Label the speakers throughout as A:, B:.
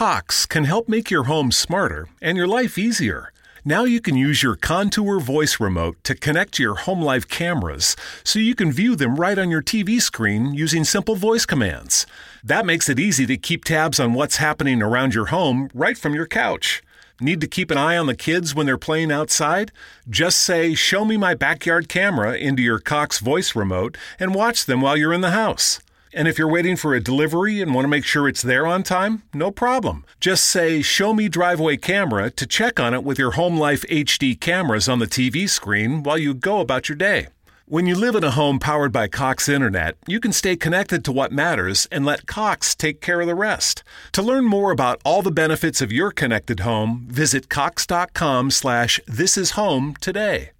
A: Cox can help make your home smarter and your life easier. Now you can use your Contour voice remote to connect to your home life cameras so you can view them right on your TV screen using simple voice commands. That makes it easy to keep tabs on what's happening around your home right from your couch. Need to keep an eye on the kids when they're playing outside? Just say, Show me my backyard camera into your Cox voice remote and watch them while you're in the house. And if you're waiting for a delivery and want to make sure it's there on time, no problem. Just say, Show me driveway camera to check on it with your Home Life HD cameras on the TV screen while you go about your day. When you live in a home powered by Cox Internet, you can stay connected to what matters and let Cox take care of the rest. To learn more about all the benefits of your connected home, visit cox.com slash this is home today.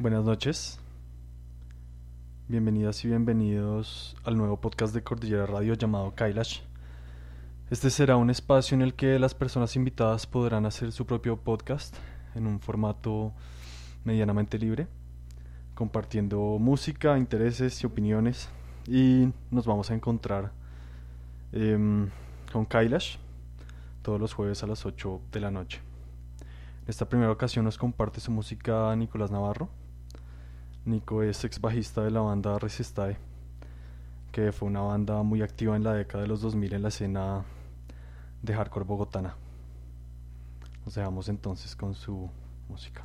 B: Buenas noches. Bienvenidas y bienvenidos al nuevo podcast de Cordillera Radio llamado Kailash. Este será un espacio en el que las personas invitadas podrán hacer su propio podcast en un formato medianamente libre, compartiendo música, intereses y opiniones. Y nos vamos a encontrar em, con Kailash todos los jueves a las 8 de la noche. En esta primera ocasión nos comparte su música Nicolás Navarro. Nico es ex bajista de la banda Resistade, que fue una banda muy activa en la década de los 2000 en la escena de hardcore bogotana. Nos dejamos entonces con su música.